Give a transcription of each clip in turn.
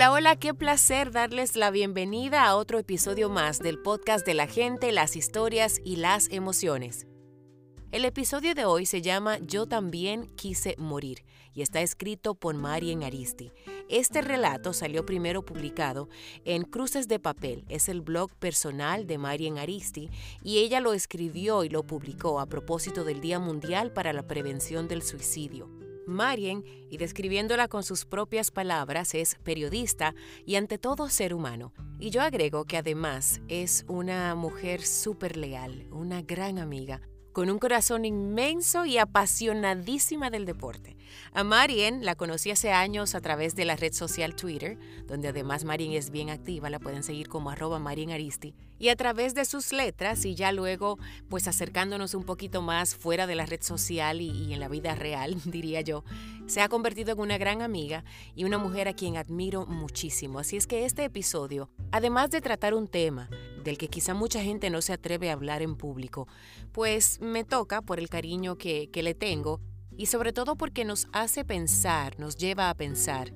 Hola, hola, qué placer darles la bienvenida a otro episodio más del podcast de la gente, las historias y las emociones. El episodio de hoy se llama Yo también quise morir y está escrito por Marien Aristi. Este relato salió primero publicado en Cruces de Papel, es el blog personal de Marien Aristi y ella lo escribió y lo publicó a propósito del Día Mundial para la Prevención del Suicidio. Marien, y describiéndola con sus propias palabras, es periodista y ante todo ser humano. Y yo agrego que además es una mujer súper leal, una gran amiga, con un corazón inmenso y apasionadísima del deporte. A Marien la conocí hace años a través de la red social Twitter, donde además Marien es bien activa, la pueden seguir como arroba Marien Aristi, y a través de sus letras y ya luego pues acercándonos un poquito más fuera de la red social y, y en la vida real, diría yo, se ha convertido en una gran amiga y una mujer a quien admiro muchísimo. Así es que este episodio, además de tratar un tema del que quizá mucha gente no se atreve a hablar en público, pues me toca por el cariño que, que le tengo y sobre todo porque nos hace pensar, nos lleva a pensar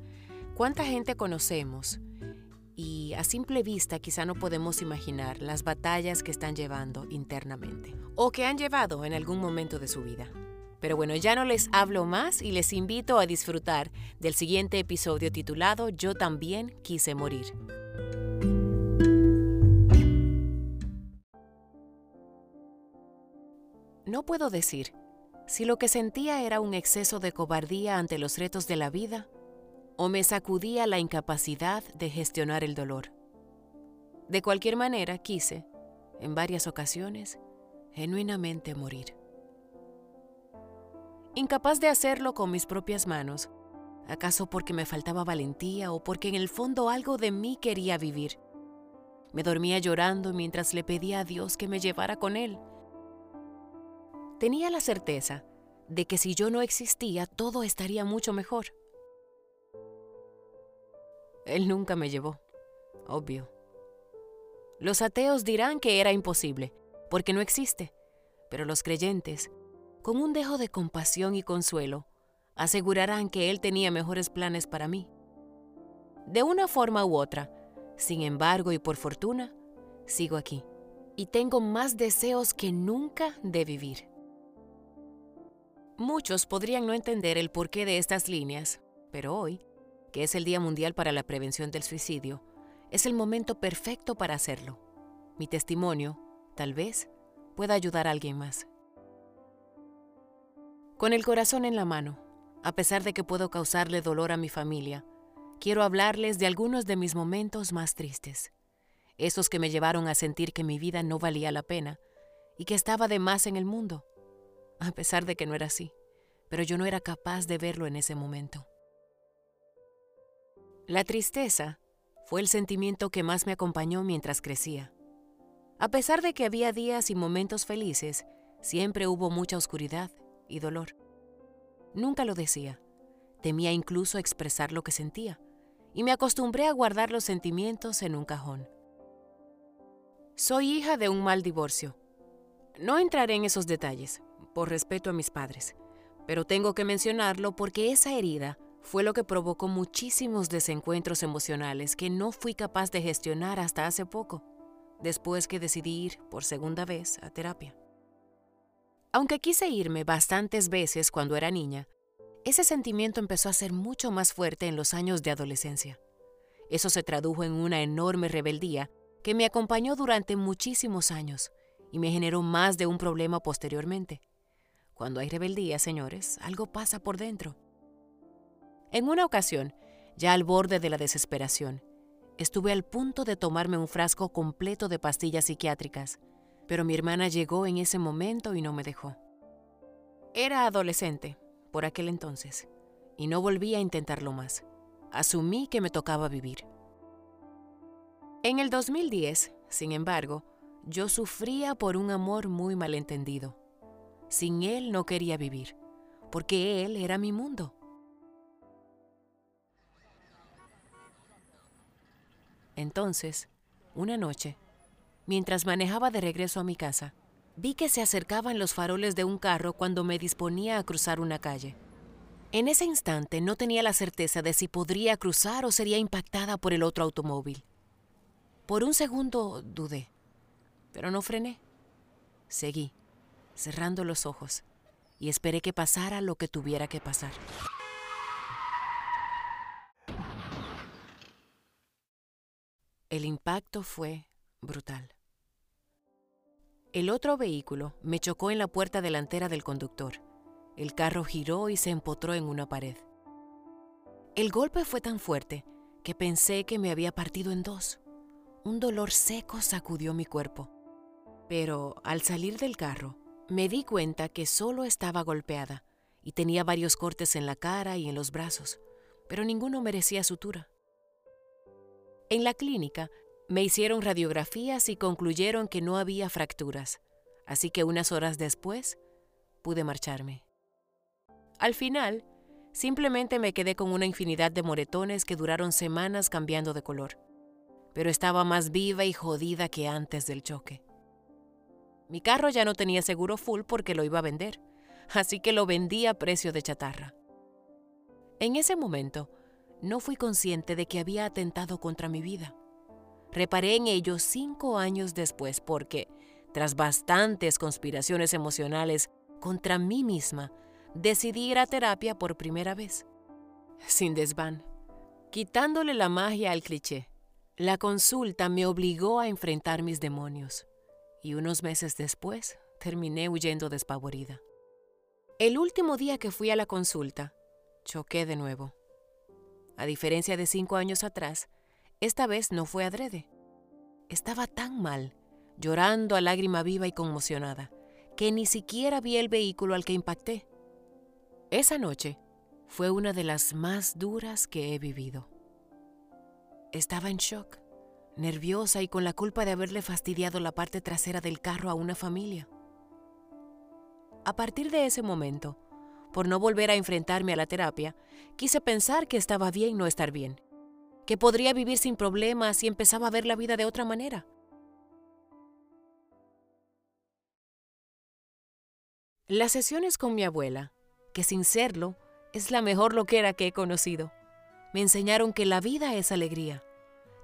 cuánta gente conocemos y a simple vista quizá no podemos imaginar las batallas que están llevando internamente o que han llevado en algún momento de su vida. Pero bueno, ya no les hablo más y les invito a disfrutar del siguiente episodio titulado Yo también quise morir. No puedo decir si lo que sentía era un exceso de cobardía ante los retos de la vida o me sacudía la incapacidad de gestionar el dolor. De cualquier manera, quise, en varias ocasiones, genuinamente morir. Incapaz de hacerlo con mis propias manos, acaso porque me faltaba valentía o porque en el fondo algo de mí quería vivir. Me dormía llorando mientras le pedía a Dios que me llevara con él Tenía la certeza de que si yo no existía todo estaría mucho mejor. Él nunca me llevó, obvio. Los ateos dirán que era imposible, porque no existe, pero los creyentes, con un dejo de compasión y consuelo, asegurarán que Él tenía mejores planes para mí. De una forma u otra, sin embargo y por fortuna, sigo aquí y tengo más deseos que nunca de vivir. Muchos podrían no entender el porqué de estas líneas, pero hoy, que es el Día Mundial para la Prevención del Suicidio, es el momento perfecto para hacerlo. Mi testimonio, tal vez, pueda ayudar a alguien más. Con el corazón en la mano, a pesar de que puedo causarle dolor a mi familia, quiero hablarles de algunos de mis momentos más tristes, esos que me llevaron a sentir que mi vida no valía la pena y que estaba de más en el mundo a pesar de que no era así, pero yo no era capaz de verlo en ese momento. La tristeza fue el sentimiento que más me acompañó mientras crecía. A pesar de que había días y momentos felices, siempre hubo mucha oscuridad y dolor. Nunca lo decía, temía incluso expresar lo que sentía, y me acostumbré a guardar los sentimientos en un cajón. Soy hija de un mal divorcio. No entraré en esos detalles, por respeto a mis padres, pero tengo que mencionarlo porque esa herida fue lo que provocó muchísimos desencuentros emocionales que no fui capaz de gestionar hasta hace poco, después que decidí ir por segunda vez a terapia. Aunque quise irme bastantes veces cuando era niña, ese sentimiento empezó a ser mucho más fuerte en los años de adolescencia. Eso se tradujo en una enorme rebeldía que me acompañó durante muchísimos años y me generó más de un problema posteriormente. Cuando hay rebeldía, señores, algo pasa por dentro. En una ocasión, ya al borde de la desesperación, estuve al punto de tomarme un frasco completo de pastillas psiquiátricas, pero mi hermana llegó en ese momento y no me dejó. Era adolescente, por aquel entonces, y no volví a intentarlo más. Asumí que me tocaba vivir. En el 2010, sin embargo, yo sufría por un amor muy malentendido. Sin él no quería vivir, porque él era mi mundo. Entonces, una noche, mientras manejaba de regreso a mi casa, vi que se acercaban los faroles de un carro cuando me disponía a cruzar una calle. En ese instante no tenía la certeza de si podría cruzar o sería impactada por el otro automóvil. Por un segundo dudé, pero no frené. Seguí, cerrando los ojos, y esperé que pasara lo que tuviera que pasar. El impacto fue brutal. El otro vehículo me chocó en la puerta delantera del conductor. El carro giró y se empotró en una pared. El golpe fue tan fuerte que pensé que me había partido en dos. Un dolor seco sacudió mi cuerpo. Pero al salir del carro, me di cuenta que solo estaba golpeada y tenía varios cortes en la cara y en los brazos, pero ninguno merecía sutura. En la clínica me hicieron radiografías y concluyeron que no había fracturas, así que unas horas después pude marcharme. Al final, simplemente me quedé con una infinidad de moretones que duraron semanas cambiando de color pero estaba más viva y jodida que antes del choque. Mi carro ya no tenía seguro full porque lo iba a vender, así que lo vendí a precio de chatarra. En ese momento, no fui consciente de que había atentado contra mi vida. Reparé en ello cinco años después porque, tras bastantes conspiraciones emocionales contra mí misma, decidí ir a terapia por primera vez. Sin desván, quitándole la magia al cliché. La consulta me obligó a enfrentar mis demonios y unos meses después terminé huyendo despavorida. El último día que fui a la consulta, choqué de nuevo. A diferencia de cinco años atrás, esta vez no fue adrede. Estaba tan mal, llorando a lágrima viva y conmocionada, que ni siquiera vi el vehículo al que impacté. Esa noche fue una de las más duras que he vivido. Estaba en shock, nerviosa y con la culpa de haberle fastidiado la parte trasera del carro a una familia. A partir de ese momento, por no volver a enfrentarme a la terapia, quise pensar que estaba bien no estar bien, que podría vivir sin problemas y empezaba a ver la vida de otra manera. Las sesiones con mi abuela, que sin serlo, es la mejor loquera que he conocido me enseñaron que la vida es alegría,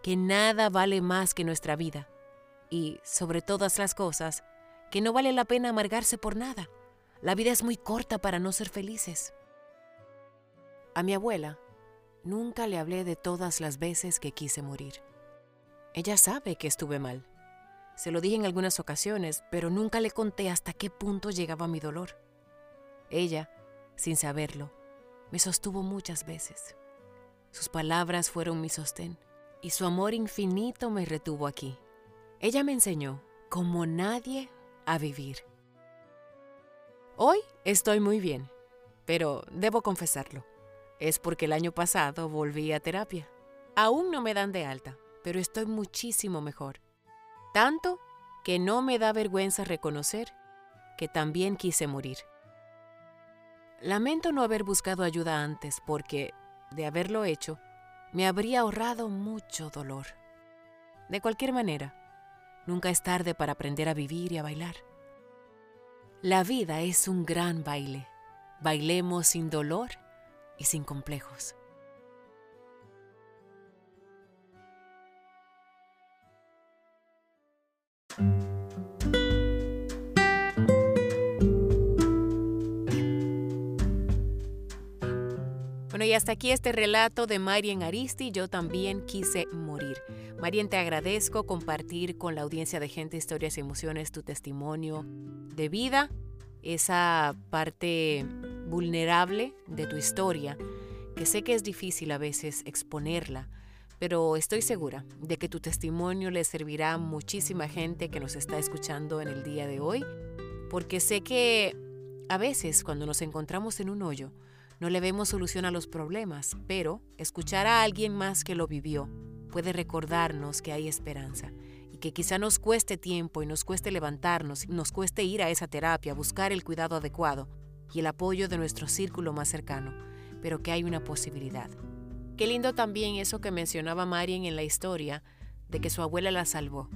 que nada vale más que nuestra vida y, sobre todas las cosas, que no vale la pena amargarse por nada. La vida es muy corta para no ser felices. A mi abuela nunca le hablé de todas las veces que quise morir. Ella sabe que estuve mal. Se lo dije en algunas ocasiones, pero nunca le conté hasta qué punto llegaba mi dolor. Ella, sin saberlo, me sostuvo muchas veces. Sus palabras fueron mi sostén y su amor infinito me retuvo aquí. Ella me enseñó, como nadie, a vivir. Hoy estoy muy bien, pero debo confesarlo. Es porque el año pasado volví a terapia. Aún no me dan de alta, pero estoy muchísimo mejor. Tanto que no me da vergüenza reconocer que también quise morir. Lamento no haber buscado ayuda antes porque de haberlo hecho, me habría ahorrado mucho dolor. De cualquier manera, nunca es tarde para aprender a vivir y a bailar. La vida es un gran baile. Bailemos sin dolor y sin complejos. Y hasta aquí este relato de Marien Aristi, yo también quise morir. Marien, te agradezco compartir con la audiencia de Gente, Historias y Emociones tu testimonio de vida, esa parte vulnerable de tu historia, que sé que es difícil a veces exponerla, pero estoy segura de que tu testimonio le servirá a muchísima gente que nos está escuchando en el día de hoy, porque sé que a veces cuando nos encontramos en un hoyo, no le vemos solución a los problemas, pero escuchar a alguien más que lo vivió puede recordarnos que hay esperanza y que quizá nos cueste tiempo y nos cueste levantarnos, nos cueste ir a esa terapia, buscar el cuidado adecuado y el apoyo de nuestro círculo más cercano, pero que hay una posibilidad. Qué lindo también eso que mencionaba Marian en la historia de que su abuela la salvó.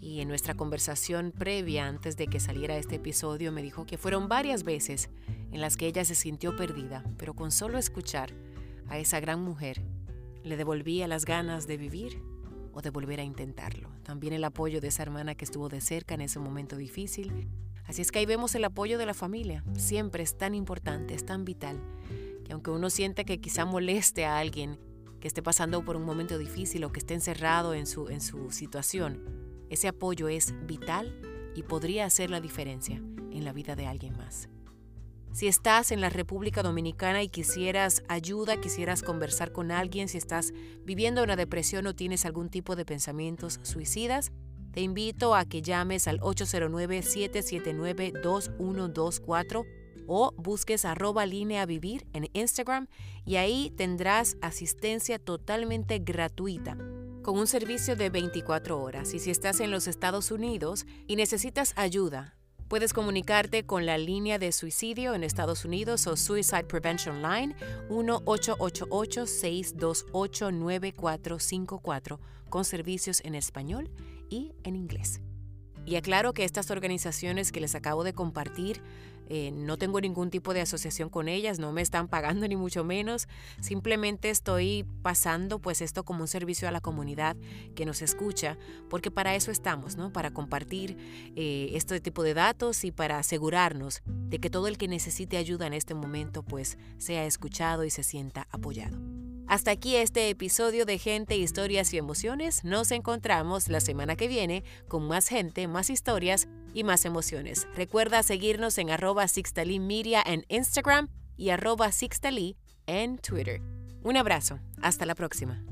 Y en nuestra conversación previa, antes de que saliera este episodio, me dijo que fueron varias veces en las que ella se sintió perdida, pero con solo escuchar a esa gran mujer, le devolvía las ganas de vivir o de volver a intentarlo. También el apoyo de esa hermana que estuvo de cerca en ese momento difícil. Así es que ahí vemos el apoyo de la familia. Siempre es tan importante, es tan vital, que aunque uno sienta que quizá moleste a alguien que esté pasando por un momento difícil o que esté encerrado en su, en su situación, ese apoyo es vital y podría hacer la diferencia en la vida de alguien más. Si estás en la República Dominicana y quisieras ayuda, quisieras conversar con alguien, si estás viviendo una depresión o tienes algún tipo de pensamientos suicidas, te invito a que llames al 809-779-2124 o busques arroba línea vivir en Instagram y ahí tendrás asistencia totalmente gratuita con un servicio de 24 horas. Y si estás en los Estados Unidos y necesitas ayuda, Puedes comunicarte con la línea de suicidio en Estados Unidos o Suicide Prevention Line 1-888-628-9454 con servicios en español y en inglés. Y aclaro que estas organizaciones que les acabo de compartir eh, no tengo ningún tipo de asociación con ellas, no me están pagando ni mucho menos, simplemente estoy pasando pues esto como un servicio a la comunidad que nos escucha, porque para eso estamos, ¿no? Para compartir eh, este tipo de datos y para asegurarnos de que todo el que necesite ayuda en este momento pues sea escuchado y se sienta apoyado. Hasta aquí este episodio de Gente, Historias y Emociones. Nos encontramos la semana que viene con más gente, más historias y más emociones. Recuerda seguirnos en arroba Media en Instagram y arroba Sixtali en Twitter. Un abrazo. Hasta la próxima.